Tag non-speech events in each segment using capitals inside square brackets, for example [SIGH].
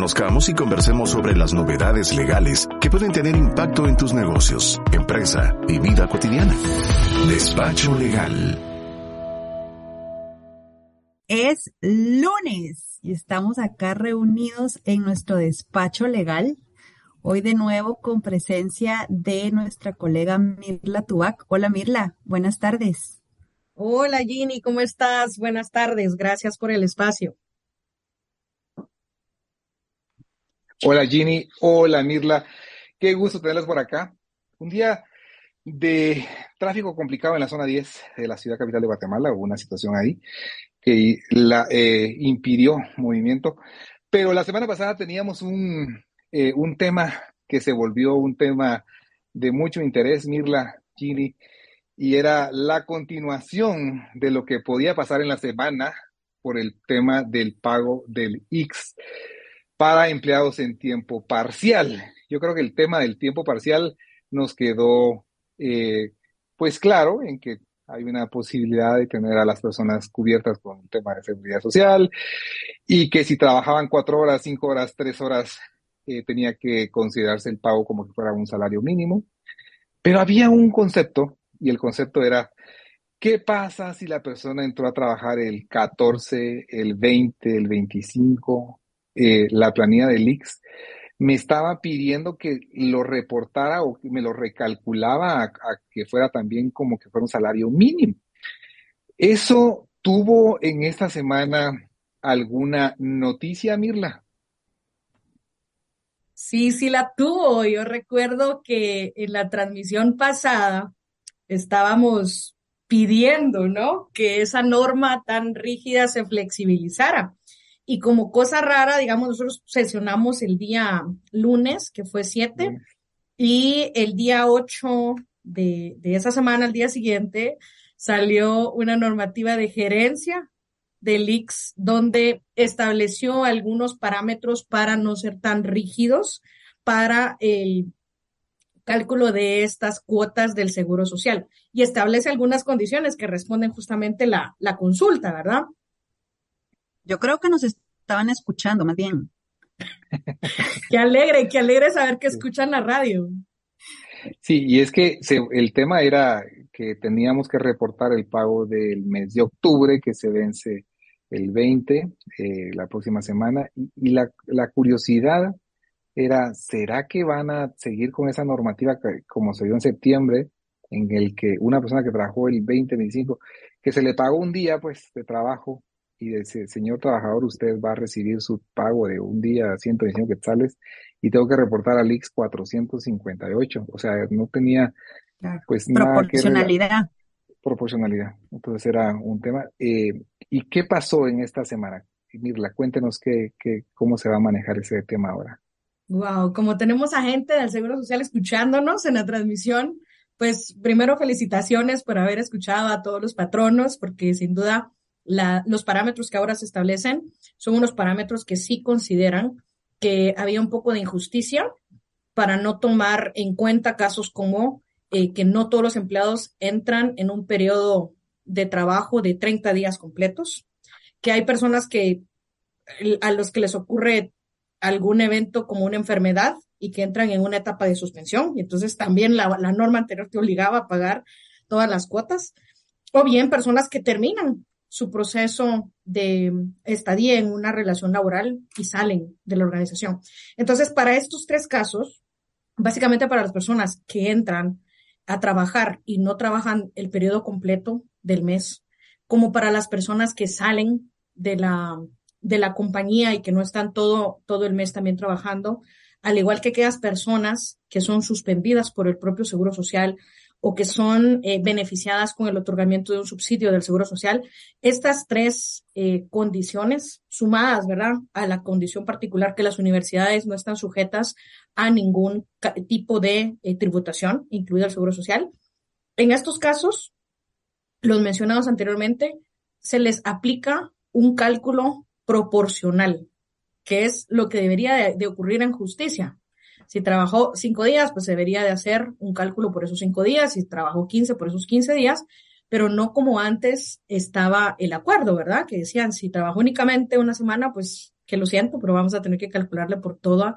Conozcamos y conversemos sobre las novedades legales que pueden tener impacto en tus negocios, empresa y vida cotidiana. Despacho Legal. Es lunes y estamos acá reunidos en nuestro despacho legal. Hoy de nuevo con presencia de nuestra colega Mirla Tubac. Hola Mirla, buenas tardes. Hola Ginny, ¿cómo estás? Buenas tardes, gracias por el espacio. Hola Ginny, hola Mirla, qué gusto tenerlos por acá. Un día de tráfico complicado en la zona 10 de la ciudad capital de Guatemala, hubo una situación ahí que la eh, impidió movimiento, pero la semana pasada teníamos un, eh, un tema que se volvió un tema de mucho interés, Mirla, Ginny, y era la continuación de lo que podía pasar en la semana por el tema del pago del X para empleados en tiempo parcial. Yo creo que el tema del tiempo parcial nos quedó eh, pues claro en que hay una posibilidad de tener a las personas cubiertas con un tema de seguridad social y que si trabajaban cuatro horas, cinco horas, tres horas, eh, tenía que considerarse el pago como que fuera un salario mínimo. Pero había un concepto y el concepto era, ¿qué pasa si la persona entró a trabajar el 14, el 20, el 25 eh, la planilla del IX, me estaba pidiendo que lo reportara o que me lo recalculaba a, que fuera también como que fuera un salario mínimo. ¿Eso tuvo en esta semana alguna noticia, Mirla? Sí, sí la tuvo. Yo recuerdo que en la transmisión pasada estábamos pidiendo, ¿no? Que esa norma tan rígida se flexibilizara. Y como cosa rara, digamos, nosotros sesionamos el día lunes, que fue 7, y el día 8 de, de esa semana, el día siguiente, salió una normativa de gerencia del IX donde estableció algunos parámetros para no ser tan rígidos para el cálculo de estas cuotas del Seguro Social y establece algunas condiciones que responden justamente la, la consulta, ¿verdad? Yo creo que nos estaban escuchando, más bien. [LAUGHS] qué alegre, qué alegre saber que escuchan la radio. Sí, y es que el tema era que teníamos que reportar el pago del mes de octubre que se vence el 20, eh, la próxima semana, y, la, la, curiosidad era, ¿será que van a seguir con esa normativa como se dio en septiembre, en el que una persona que trabajó el 20, 25, que se le pagó un día pues de trabajo y dice, señor trabajador, usted va a recibir su pago de un día 125 quetzales y tengo que reportar al IX 458. O sea, no tenía pues nada Proporcionalidad. proporcionalidad. Entonces era un tema. Eh, ¿Y qué pasó en esta semana? Mirla, cuéntenos qué, qué, cómo se va a manejar ese tema ahora. Wow, como tenemos a gente del Seguro Social escuchándonos en la transmisión, pues primero felicitaciones por haber escuchado a todos los patronos, porque sin duda los parámetros que ahora se establecen son unos parámetros que sí consideran que había un poco de injusticia para no tomar en cuenta casos como eh, que no todos los empleados entran en un periodo de trabajo de 30 días completos, que hay personas que a los que les ocurre algún evento como una enfermedad y que entran en una etapa de suspensión, y entonces también la, la norma anterior te obligaba a pagar todas las cuotas, o bien personas que terminan su proceso de estadía en una relación laboral y salen de la organización. Entonces, para estos tres casos, básicamente para las personas que entran a trabajar y no trabajan el periodo completo del mes, como para las personas que salen de la, de la compañía y que no están todo, todo el mes también trabajando, al igual que aquellas personas que son suspendidas por el propio Seguro Social o que son eh, beneficiadas con el otorgamiento de un subsidio del Seguro Social. Estas tres eh, condiciones sumadas, ¿verdad?, a la condición particular que las universidades no están sujetas a ningún tipo de eh, tributación, incluido el Seguro Social. En estos casos, los mencionados anteriormente, se les aplica un cálculo proporcional, que es lo que debería de ocurrir en justicia. Si trabajó cinco días, pues se debería de hacer un cálculo por esos cinco días, si trabajó 15 por esos 15 días, pero no como antes estaba el acuerdo, ¿verdad? Que decían, si trabajó únicamente una semana, pues que lo siento, pero vamos a tener que calcularle por toda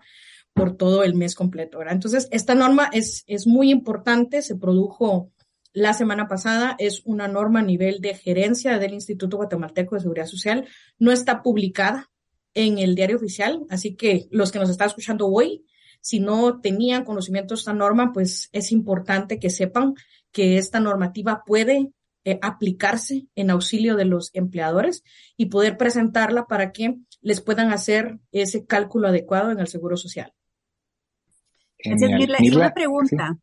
por todo el mes completo, ¿verdad? Entonces, esta norma es, es muy importante, se produjo la semana pasada, es una norma a nivel de gerencia del Instituto Guatemalteco de Seguridad Social, no está publicada en el diario oficial, así que los que nos están escuchando hoy, si no tenían conocimiento de esta norma, pues es importante que sepan que esta normativa puede eh, aplicarse en auxilio de los empleadores y poder presentarla para que les puedan hacer ese cálculo adecuado en el Seguro Social. Es una pregunta.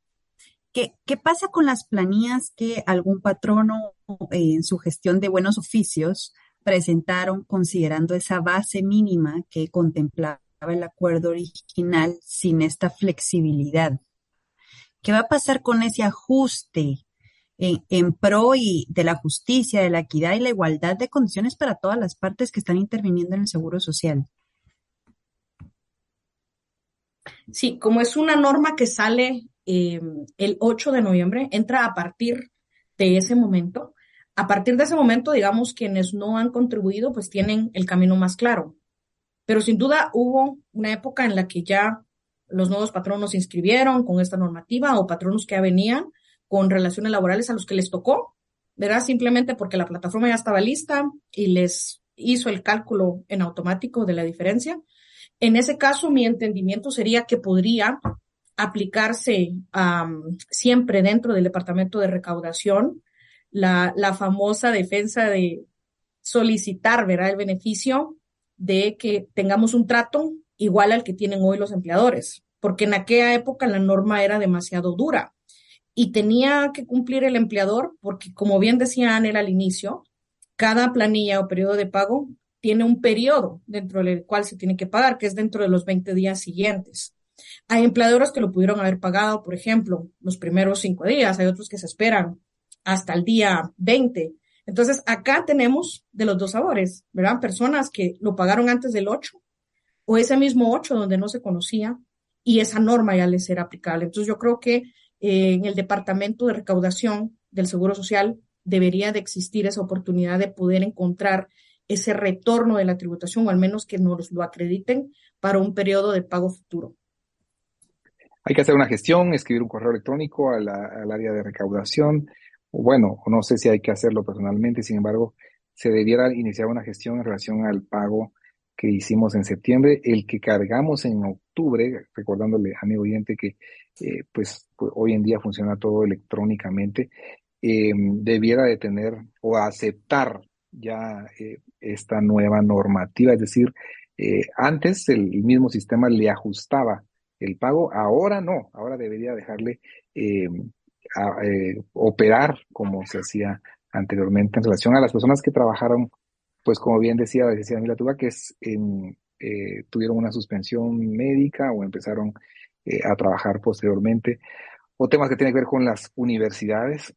¿Qué, ¿Qué, pasa con las planillas que algún patrono eh, en su gestión de buenos oficios presentaron considerando esa base mínima que contemplaba el acuerdo original sin esta flexibilidad? ¿Qué va a pasar con ese ajuste en, pro y de la justicia, de la equidad y la igualdad de condiciones para todas las partes que están interviniendo en el seguro social. Sí, como es una norma que sale em, el 8 de noviembre, entra a partir de ese momento. A partir de ese momento, digamos, quienes no han contribuido, pues tienen el camino más claro. Pero sin duda hubo una época en la que ya los nuevos patronos se inscribieron con esta normativa o patronos que ya venían con relaciones laborales a los que les tocó, ¿verdad? Simplemente porque la plataforma ya estaba lista y les hizo el cálculo en automático de la diferencia. En ese caso, mi entendimiento sería que podría aplicarse siempre dentro del departamento de recaudación la, la famosa defensa de solicitar, ¿verdad? El beneficio de que tengamos un trato igual al que tienen hoy los empleadores, porque en aquella época la norma era demasiado dura y tenía que cumplir el empleador porque, como bien decía Anel al inicio, cada planilla o periodo de pago tiene un periodo dentro del cual se tiene que pagar, que es dentro de los 20 días siguientes. Hay empleadores que lo pudieron haber pagado, por ejemplo, los primeros cinco días, hay otros que se esperan hasta el día 20. Entonces, acá tenemos de los dos sabores, ¿verdad? Personas que lo pagaron antes del 8 o ese mismo 8 donde no se conocía y esa norma ya les era aplicable. Entonces, yo creo que en el departamento de recaudación del Seguro Social debería de existir esa oportunidad de poder encontrar ese retorno de la tributación, o al menos que nos lo acrediten para un periodo de pago futuro. Hay que hacer una gestión, escribir un correo electrónico al área de recaudación. Bueno, no sé si hay que hacerlo personalmente, sin embargo, se debiera iniciar una gestión en relación al pago que hicimos en septiembre, el que cargamos en octubre, recordándole a mi oyente que eh, pues, pues, hoy en día funciona todo electrónicamente, eh, debiera de tener o aceptar ya eh, esta nueva normativa, es decir, antes el, mismo sistema le ajustaba el pago, ahora no, ahora debería dejarle operar como se hacía anteriormente en relación a las personas que trabajaron pues como bien decía, decía Tuba, que es eh, tuvieron una suspensión médica o empezaron eh, a trabajar posteriormente, o temas que tienen que ver con las universidades.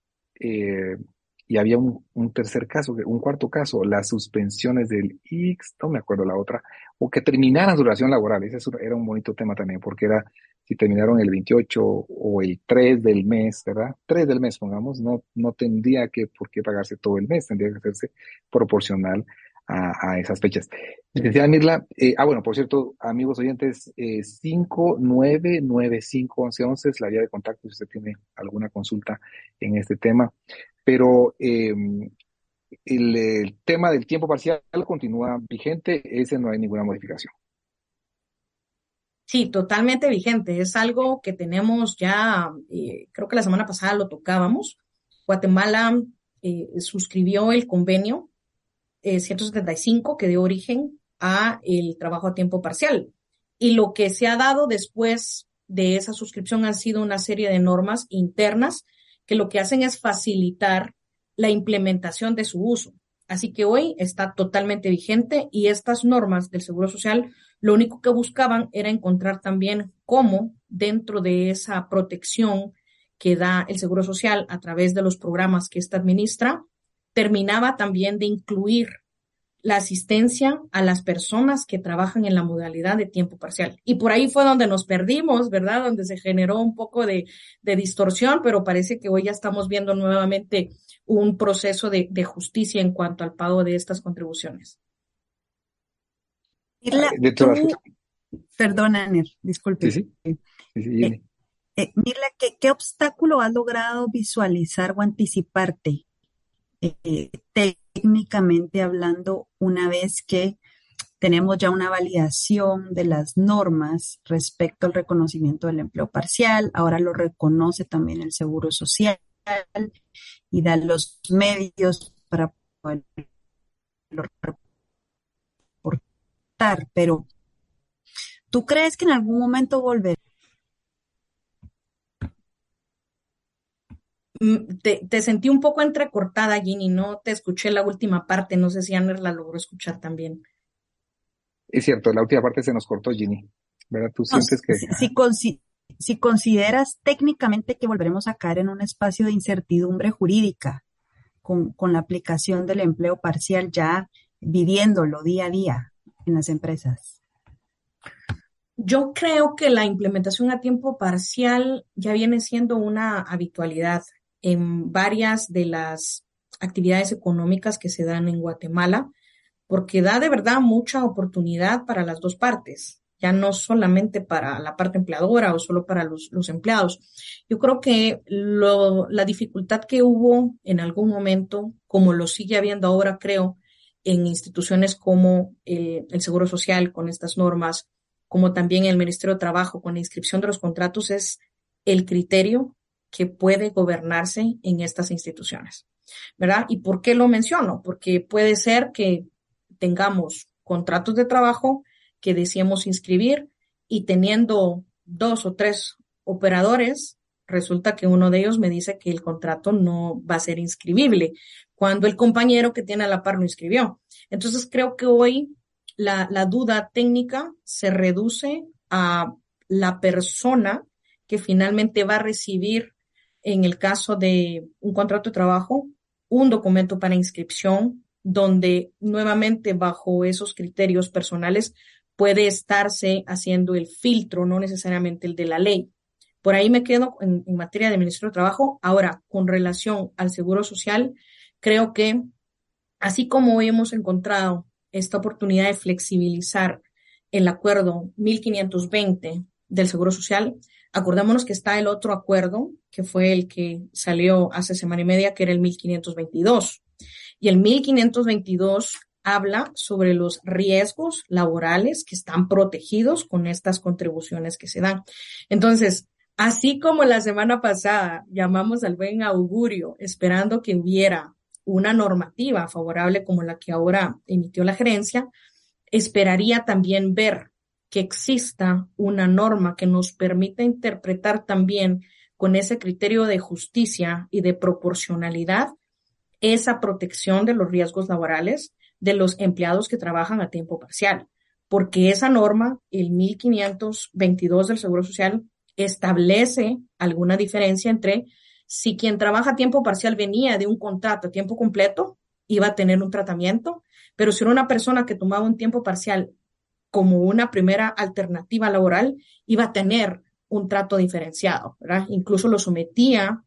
Y había un, tercer caso, un cuarto caso, las suspensiones del X, no me acuerdo la otra, o que terminaran su relación laboral. Ese era un bonito tema también, porque era si terminaron el 28 o el 3 del mes, ¿verdad? 3 del mes, pongamos, no, no tendría que por qué pagarse todo el mes, tendría que hacerse proporcional a, esas fechas. Licenciada Mirla, eh, ah, bueno, por cierto, amigos oyentes, eh, 599511 es la vía de contacto si usted tiene alguna consulta en este tema. Pero em, el, el, tema del tiempo parcial continúa vigente, ese no hay ninguna modificación. Sí, totalmente vigente. Es algo que tenemos ya, eh, creo que la semana pasada lo tocábamos. Guatemala eh, suscribió el convenio 175 eh, que dio origen a el trabajo a tiempo parcial. Y lo que se ha dado después de esa suscripción han sido una serie de normas internas que lo que hacen es facilitar la implementación de su uso. Así que hoy está totalmente vigente y estas normas del Seguro Social lo único que buscaban era encontrar también cómo dentro de esa protección que da el Seguro Social a través de los programas que ésta administra, terminaba también de incluir la asistencia a las personas que trabajan en la modalidad de tiempo parcial. Y por ahí fue donde nos perdimos, ¿verdad? Donde se generó un poco de, distorsión, pero parece que hoy ya estamos viendo nuevamente un proceso de justicia en cuanto al pago de estas contribuciones. Mirla, perdona, Ner, disculpe. Sí, sí. Eh, eh, Mirla, ¿qué, obstáculo has logrado visualizar o anticiparte eh, técnicamente hablando una vez que tenemos ya una validación de las normas respecto al reconocimiento del empleo parcial? Ahora lo reconoce también el Seguro Social y da los medios para poder reportar, pero ¿tú crees que en algún momento volverá? Te, sentí un poco entrecortada, Ginny, no te escuché la última parte, no sé si Aner la logró escuchar también. Es cierto, la última parte se nos cortó, Ginny. ¿Verdad? Tú sientes que... Si, si consideras técnicamente que volveremos a caer en un espacio de incertidumbre jurídica con, con la aplicación del empleo parcial ya viviéndolo día a día en las empresas. Yo creo que la implementación a tiempo parcial ya viene siendo una habitualidad en varias de las actividades económicas que se dan en Guatemala, porque da de verdad mucha oportunidad para las dos partes, ya no solamente para la parte empleadora o solo para los, empleados. Yo creo que la dificultad que hubo en algún momento, como lo sigue habiendo ahora, creo, en instituciones como el, Seguro Social con estas normas, como también el Ministerio de Trabajo con la inscripción de los contratos, es el criterio que puede gobernarse en estas instituciones, ¿verdad? ¿Y por qué lo menciono? Porque puede ser que tengamos contratos de trabajo que deseamos inscribir y teniendo dos o tres operadores, resulta que uno de ellos me dice que el contrato no va a ser inscribible cuando el compañero que tiene a la par no inscribió. Entonces creo que hoy la duda técnica se reduce a la persona que finalmente va a recibir en el caso de un contrato de trabajo, un documento para inscripción donde nuevamente bajo esos criterios personales puede estarse haciendo el filtro, no necesariamente el de la ley. Por ahí me quedo en, materia de Ministerio de Trabajo. Ahora, con relación al Seguro Social, creo que así como hemos encontrado esta oportunidad de flexibilizar el acuerdo 1520 del Seguro Social, Acordémonos que está el otro acuerdo, que fue el que salió hace semana y media, que era el 1522. Y el 1522 habla sobre los riesgos laborales que están protegidos con estas contribuciones que se dan. Entonces, así como la semana pasada llamamos al buen augurio esperando que hubiera una normativa favorable como la que ahora emitió la gerencia, esperaría también ver que exista una norma que nos permita interpretar también con ese criterio de justicia y de proporcionalidad esa protección de los riesgos laborales de los empleados que trabajan a tiempo parcial, porque esa norma, el 1522 del Seguro Social, establece alguna diferencia entre si quien trabaja a tiempo parcial venía de un contrato a tiempo completo, iba a tener un tratamiento, pero si era una persona que tomaba un tiempo parcial como una primera alternativa laboral, iba a tener un trato diferenciado, ¿verdad? Incluso lo sometía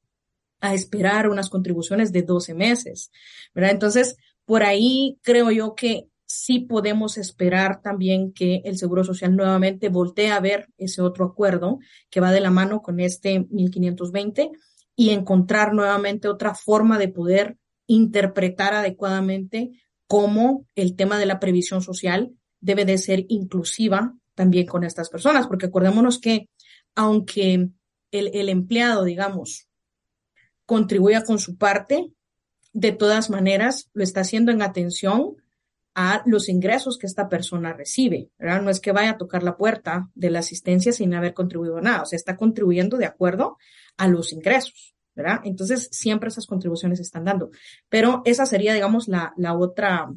a esperar unas contribuciones de 12 meses, ¿verdad? Entonces, por ahí creo yo que sí podemos esperar también que el Seguro Social nuevamente voltee a ver ese otro acuerdo que va de la mano con este 1520 y encontrar nuevamente otra forma de poder interpretar adecuadamente cómo el tema de la previsión social debe de ser inclusiva también con estas personas, porque acordémonos que aunque el, empleado, digamos, contribuya con su parte, de todas maneras lo está haciendo en atención a los ingresos que esta persona recibe, ¿verdad? No es que vaya a tocar la puerta de la asistencia sin haber contribuido nada, o sea, está contribuyendo de acuerdo a los ingresos, ¿verdad? Entonces, siempre esas contribuciones están dando. Pero esa sería, digamos, la, la otra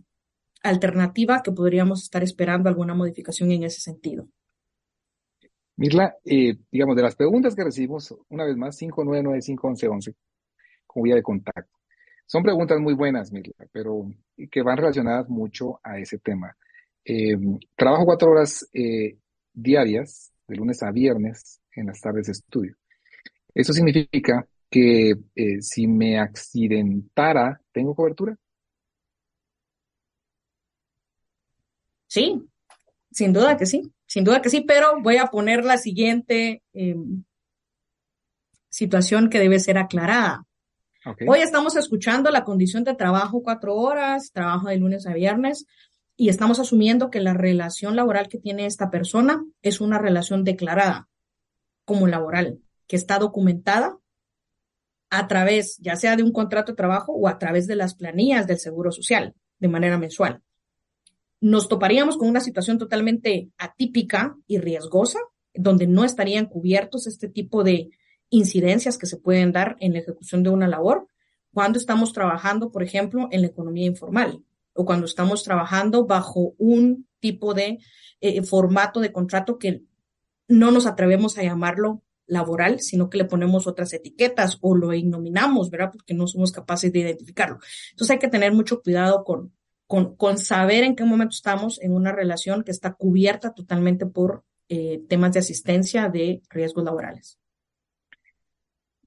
alternativa que podríamos estar esperando alguna modificación en ese sentido. Mirla, eh, digamos, de las preguntas que recibimos, una vez más, 59951111, como vía de contacto. Son preguntas muy buenas, Mirla, pero que van relacionadas mucho a ese tema. Eh, trabajo cuatro horas eh, diarias, de lunes a viernes, en las tardes de estudio. Eso significa que si me accidentara, ¿tengo cobertura? Sí, Sin duda que sí, sin duda que sí, pero voy a poner la siguiente em, situación que debe ser aclarada. Hoy estamos escuchando la condición de trabajo cuatro horas, trabajo de lunes a viernes, y estamos asumiendo que la relación laboral que tiene esta persona es una relación declarada como laboral, que está documentada a través, ya sea de un contrato de trabajo o a través de las planillas del Seguro Social de manera mensual. Nos toparíamos con una situación totalmente atípica y riesgosa, donde no estarían cubiertos este tipo de incidencias que se pueden dar en la ejecución de una labor cuando estamos trabajando, por ejemplo, en la economía informal o cuando estamos trabajando bajo un tipo de eh, formato de contrato que no nos atrevemos a llamarlo laboral, sino que le ponemos otras etiquetas o lo ignominamos, ¿verdad? Porque no somos capaces de identificarlo. Entonces hay que tener mucho cuidado con, con, con saber en qué momento estamos en una relación que está cubierta totalmente por eh, temas de asistencia de riesgos laborales.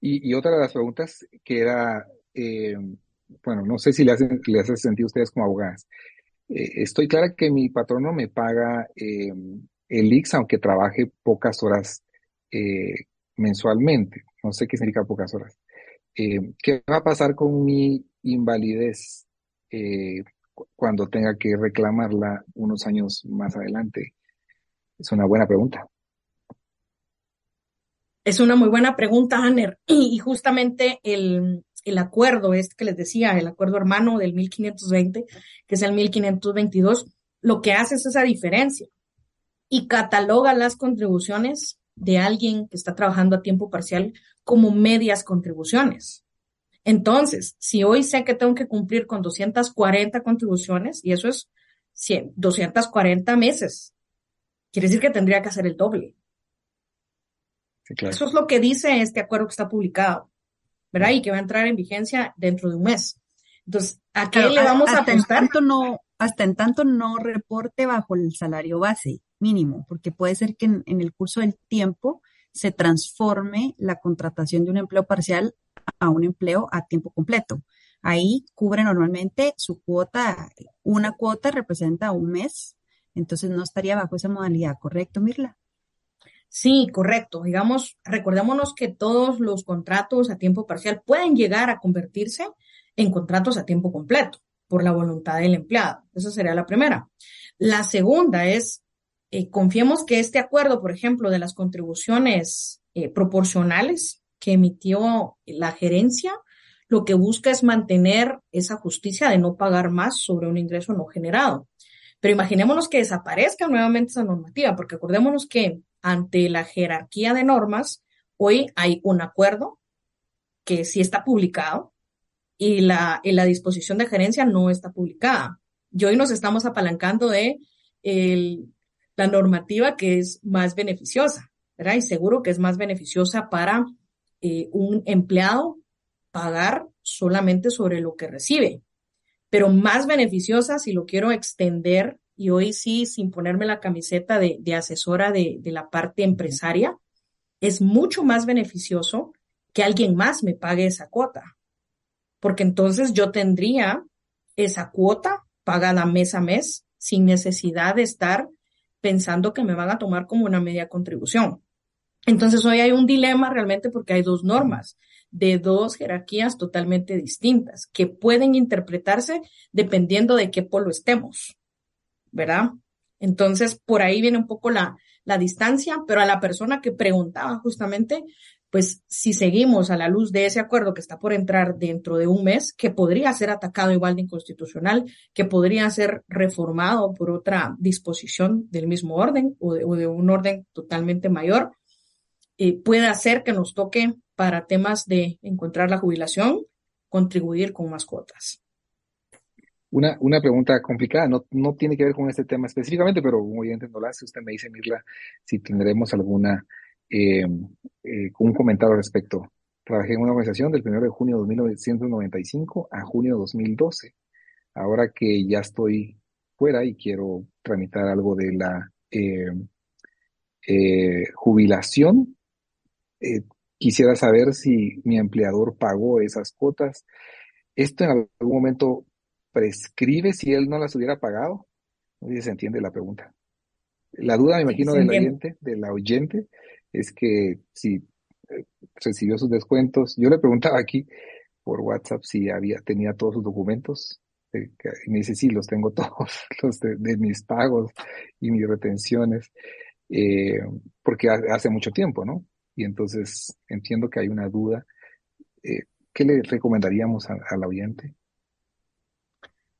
Y, otra de las preguntas que era, eh, bueno, no sé si le hacen, le hace sentido a ustedes como abogadas. Eh, estoy clara que mi patrono me paga el IX aunque trabaje pocas horas mensualmente. No sé qué significa pocas horas. Eh, ¿Qué va a pasar con mi invalidez eh, cuando tenga que reclamarla unos años más adelante? Es una buena pregunta. Es una muy buena pregunta, Hanner. [CLEARS THROAT] Y, justamente el, el acuerdo este que les decía, el acuerdo hermano del 1520, que es el 1522, lo que hace es esa diferencia y cataloga las contribuciones de alguien que está trabajando a tiempo parcial como medias contribuciones. Entonces, si hoy sé que tengo que cumplir con 240 contribuciones, y eso es 100, 240 meses, quiere decir que tendría que hacer el doble. Eso es lo que dice este acuerdo que está publicado, ¿verdad? Y que va a entrar en vigencia dentro de un mes. Entonces, ¿a qué le vamos a apostar? no, hasta en tanto no reporte bajo el salario base mínimo, porque puede ser que en, el curso del tiempo se transforme la contratación de un empleo parcial a un empleo a tiempo completo. Ahí cubre normalmente su cuota, una cuota representa un mes, entonces no estaría bajo esa modalidad, ¿correcto, Mirla? Sí, correcto. Digamos, recordémonos que todos los contratos a tiempo parcial pueden llegar a convertirse en contratos a tiempo completo por la voluntad del empleado. Esa sería la primera. La segunda es eh, confiemos que este acuerdo, por ejemplo, de las contribuciones eh, proporcionales que emitió la gerencia, lo que busca es mantener esa justicia de no pagar más sobre un ingreso no generado. Pero imaginémonos que desaparezca nuevamente esa normativa, porque acordémonos que ante la jerarquía de normas, hoy hay un acuerdo que sí está publicado y la, y la disposición de gerencia no está publicada. Y hoy nos estamos apalancando de la normativa que es más beneficiosa, ¿verdad? Y seguro que es más beneficiosa para eh, un empleado pagar solamente sobre lo que recibe, pero más beneficiosa si lo quiero extender y hoy sí, sin ponerme la camiseta de, asesora de, de la parte empresaria, es mucho más beneficioso que alguien más me pague esa cuota, porque entonces yo tendría esa cuota pagada mes a mes sin necesidad de estar pensando que me van a tomar como una media contribución. Entonces hoy hay un dilema realmente porque hay dos normas de dos jerarquías totalmente distintas que pueden interpretarse dependiendo de qué polo estemos, ¿verdad? Entonces por ahí viene un poco la, la distancia, pero a la persona que preguntaba justamente, pues si seguimos a la luz de ese acuerdo que está por entrar dentro de un mes, que podría ser atacado igual de inconstitucional, que podría ser reformado por otra disposición del mismo orden o de, un orden totalmente mayor, eh, puede hacer que nos toque para temas de encontrar la jubilación, contribuir con más cuotas. Una, una pregunta complicada, no, no tiene que ver con este tema específicamente, pero muy bien no la hace. Usted me dice, Mirla, si tendremos alguna eh, eh, comentario al respecto. Trabajé en una organización del 1 de junio de 1995 a junio de 2012. Ahora que ya estoy fuera y quiero tramitar algo de la eh, jubilación, quisiera saber si mi empleador pagó esas cuotas. ¿Esto en algún momento prescribe si él no las hubiera pagado? No sé si se entiende la pregunta. La duda, me imagino, del oyente, de la oyente, es que si eh, recibió sus descuentos. Yo le preguntaba aquí por WhatsApp si había, tenía todos sus documentos. Eh, y me dice, sí, los tengo [LAUGHS] todos, los de, mis pagos y mis retenciones, eh, porque hace mucho tiempo, ¿no? Y entonces entiendo que hay una duda. ¿Qué le recomendaríamos al oyente?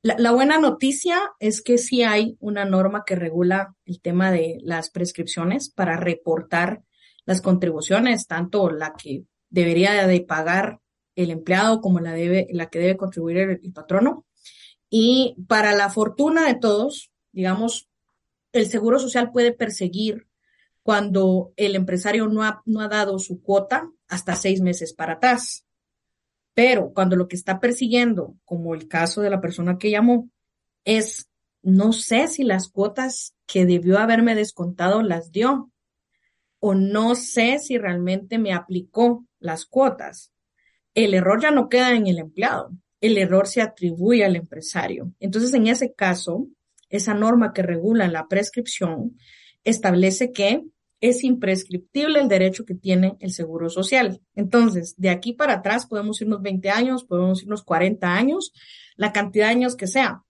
La, buena noticia es que sí hay una norma que regula el tema de las prescripciones para reportar las contribuciones, tanto la que debería de pagar el empleado como la, debe, la que debe contribuir el, patrono. Y para la fortuna de todos, digamos, el Seguro Social puede perseguir cuando el empresario no ha, no ha dado su cuota hasta seis meses para atrás. Pero cuando lo que está persiguiendo, como el caso de la persona que llamó, es no sé si las cuotas que debió haberme descontado las dio o no sé si realmente me aplicó las cuotas. El error ya no queda en el empleado, el error se atribuye al empresario. Entonces, en ese caso, esa norma que regula la prescripción establece que es imprescriptible el derecho que tiene el Seguro Social. Entonces, de aquí para atrás podemos irnos 20 años, podemos irnos 40 años, la cantidad de años que sea.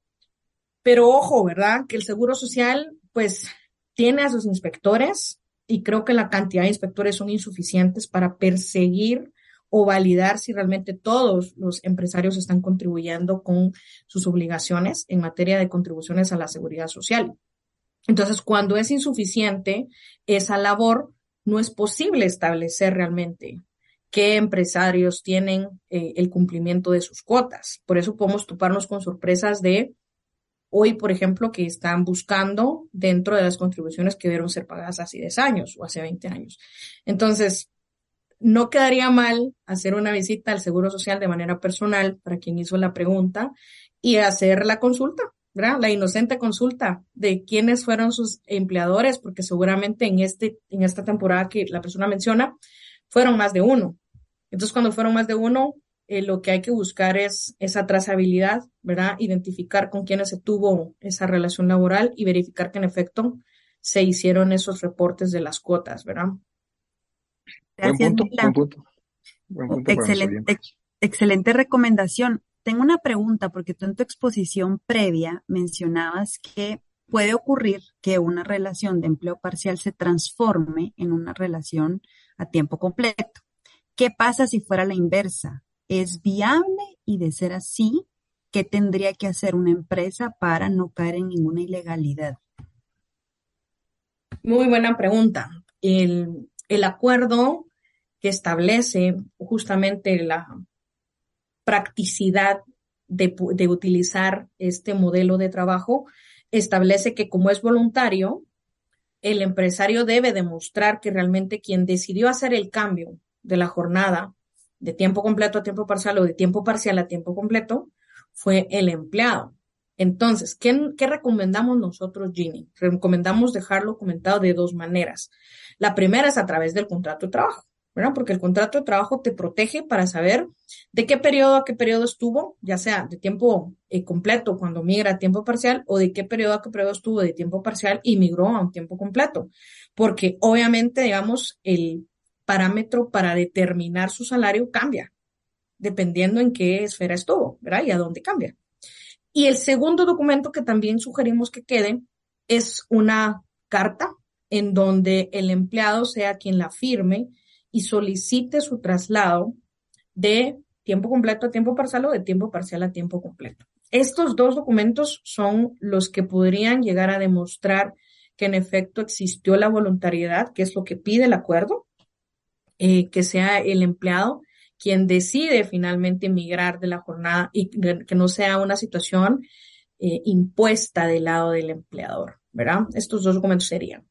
Pero ojo, ¿verdad? Que el Seguro Social, pues, tiene a sus inspectores y creo que la cantidad de inspectores son insuficientes para perseguir o validar si realmente todos los empresarios están contribuyendo con sus obligaciones en materia de contribuciones a la seguridad social. Entonces, cuando es insuficiente esa labor, no es posible establecer realmente qué empresarios tienen eh, el cumplimiento de sus cuotas. Por eso podemos toparnos con sorpresas de hoy, por ejemplo, que están buscando dentro de las contribuciones que debieron ser pagadas hace 10 años o hace 20 años. Entonces, no quedaría mal hacer una visita al Seguro Social de manera personal para quien hizo la pregunta y hacer la consulta la inocente consulta de quiénes fueron sus empleadores, porque seguramente en, este, en esta temporada que la persona menciona, fueron más de uno. Entonces, cuando fueron más de uno, eh, lo que hay que buscar es esa trazabilidad, ¿verdad? Identificar con quiénes se tuvo esa relación laboral y verificar que en efecto se hicieron esos reportes de las cuotas, ¿verdad? Buen punto, buen punto. excelente, excelente recomendación. Tengo una pregunta porque tú en tu exposición previa mencionabas que puede ocurrir que una relación de empleo parcial se transforme en una relación a tiempo completo. ¿Qué pasa si fuera la inversa? ¿Es viable? Y de ser así, ¿qué tendría que hacer una empresa para no caer en ninguna ilegalidad? Muy buena pregunta. El, el acuerdo que establece justamente la practicidad de, utilizar este modelo de trabajo establece que como es voluntario, el empresario debe demostrar que realmente quien decidió hacer el cambio de la jornada de tiempo completo a tiempo parcial o de tiempo parcial a tiempo completo fue el empleado. Entonces, ¿qué, qué recomendamos nosotros, Ginny? Recomendamos dejarlo comentado de dos maneras. La primera es a través del contrato de trabajo. ¿Verdad? Porque el contrato de trabajo te protege para saber de qué periodo a qué periodo estuvo, ya sea de tiempo eh, completo cuando migra a tiempo parcial o de qué periodo a qué periodo estuvo de tiempo parcial y migró a un tiempo completo. Porque obviamente, digamos, el parámetro para determinar su salario cambia dependiendo en qué esfera estuvo, ¿verdad? Y a dónde cambia. Y el segundo documento que también sugerimos que quede es una carta en donde el empleado sea quien la firme y solicite su traslado de tiempo completo a tiempo parcial o de tiempo parcial a tiempo completo. Estos dos documentos son los que podrían llegar a demostrar que en efecto existió la voluntariedad, que es lo que pide el acuerdo, eh, que sea el empleado quien decide finalmente emigrar de la jornada y que no sea una situación eh, impuesta del lado del empleador, ¿verdad? Estos dos documentos serían.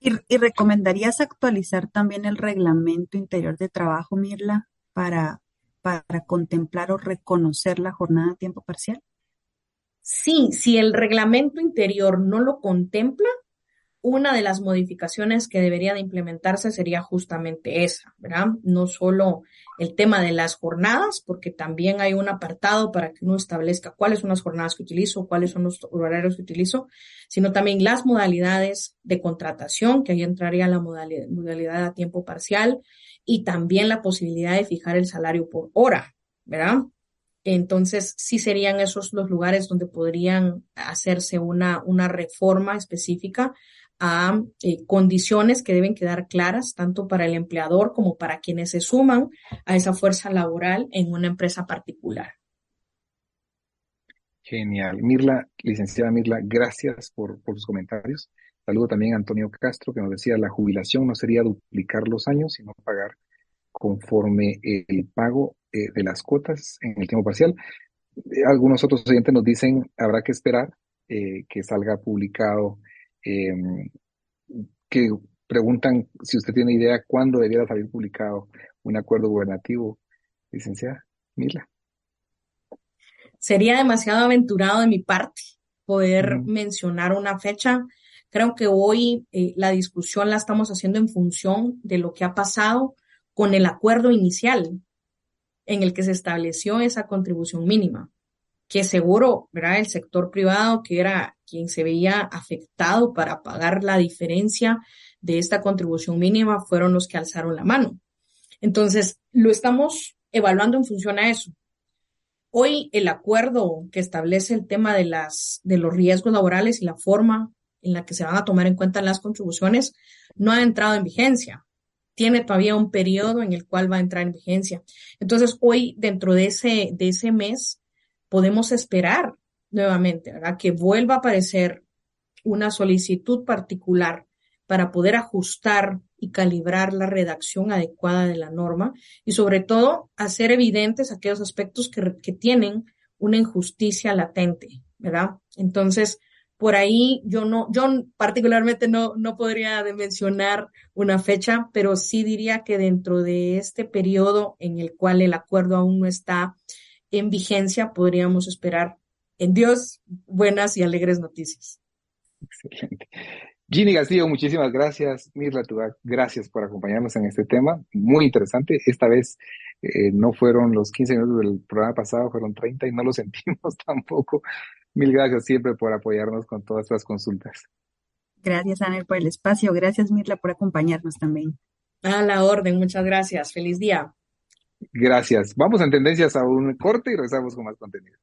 ¿Y, recomendarías actualizar también el reglamento interior de trabajo, Mirla, para, para contemplar o reconocer la jornada a tiempo parcial? Sí, si el reglamento interior no lo contempla, una de las modificaciones que debería de implementarse sería justamente esa, ¿verdad? No solo el tema de las jornadas, porque también hay un apartado para que uno establezca cuáles son las jornadas que utilizo, cuáles son los horarios que utilizo, sino también las modalidades de contratación, que ahí entraría la modalidad, a tiempo parcial, y también la posibilidad de fijar el salario por hora, ¿verdad? Entonces, sí serían esos los lugares donde podrían hacerse una, una reforma específica a eh, condiciones que deben quedar claras tanto para el empleador como para quienes se suman a esa fuerza laboral en una empresa particular. Genial. Mirla, licenciada Mirla, gracias por, por sus comentarios. Saludo también a Antonio Castro, que nos decía, la jubilación no sería duplicar los años, sino pagar conforme el pago eh, de las cuotas en el tiempo parcial. Eh, algunos otros oyentes nos dicen, habrá que esperar que salga publicado Em, que preguntan si usted tiene idea cuándo debiera salir publicado un acuerdo gubernativo, licenciada Mila. Sería demasiado aventurado de mi parte poder mencionar una fecha. Creo que hoy eh, la discusión la estamos haciendo en función de lo que ha pasado con el acuerdo inicial en el que se estableció esa contribución mínima que seguro, ¿verdad? El sector privado, que era quien se veía afectado para pagar la diferencia de esta contribución mínima, fueron los que alzaron la mano. Entonces, lo estamos evaluando en función a eso. Hoy el acuerdo que establece el tema de, las, de los riesgos laborales y la forma en la que se van a tomar en cuenta las contribuciones no ha entrado en vigencia. Tiene todavía un periodo en el cual va a entrar en vigencia. Entonces, hoy, dentro de ese, de ese mes, podemos esperar nuevamente, ¿verdad? Que vuelva a aparecer una solicitud particular para poder ajustar y calibrar la redacción adecuada de la norma y sobre todo hacer evidentes aquellos aspectos que, que tienen una injusticia latente, ¿verdad? Entonces, por ahí yo no, yo particularmente no, no podría mencionar una fecha, pero sí diría que dentro de este periodo en el cual el acuerdo aún no está en vigencia, podríamos esperar en Dios buenas y alegres noticias. Excelente. Ginny García, muchísimas gracias. Mirla Tubac, gracias por acompañarnos en este tema. Muy interesante. Esta vez eh, no fueron los 15 minutos del programa pasado, fueron 30 y no lo [LAUGHS] sentimos tampoco. Mil gracias siempre por apoyarnos con todas estas consultas. Gracias, Anel, por el espacio. Gracias, Mirla, por acompañarnos también. A la orden, muchas gracias. Feliz día. Gracias. Vamos en tendencias a un corte y regresamos con más contenido.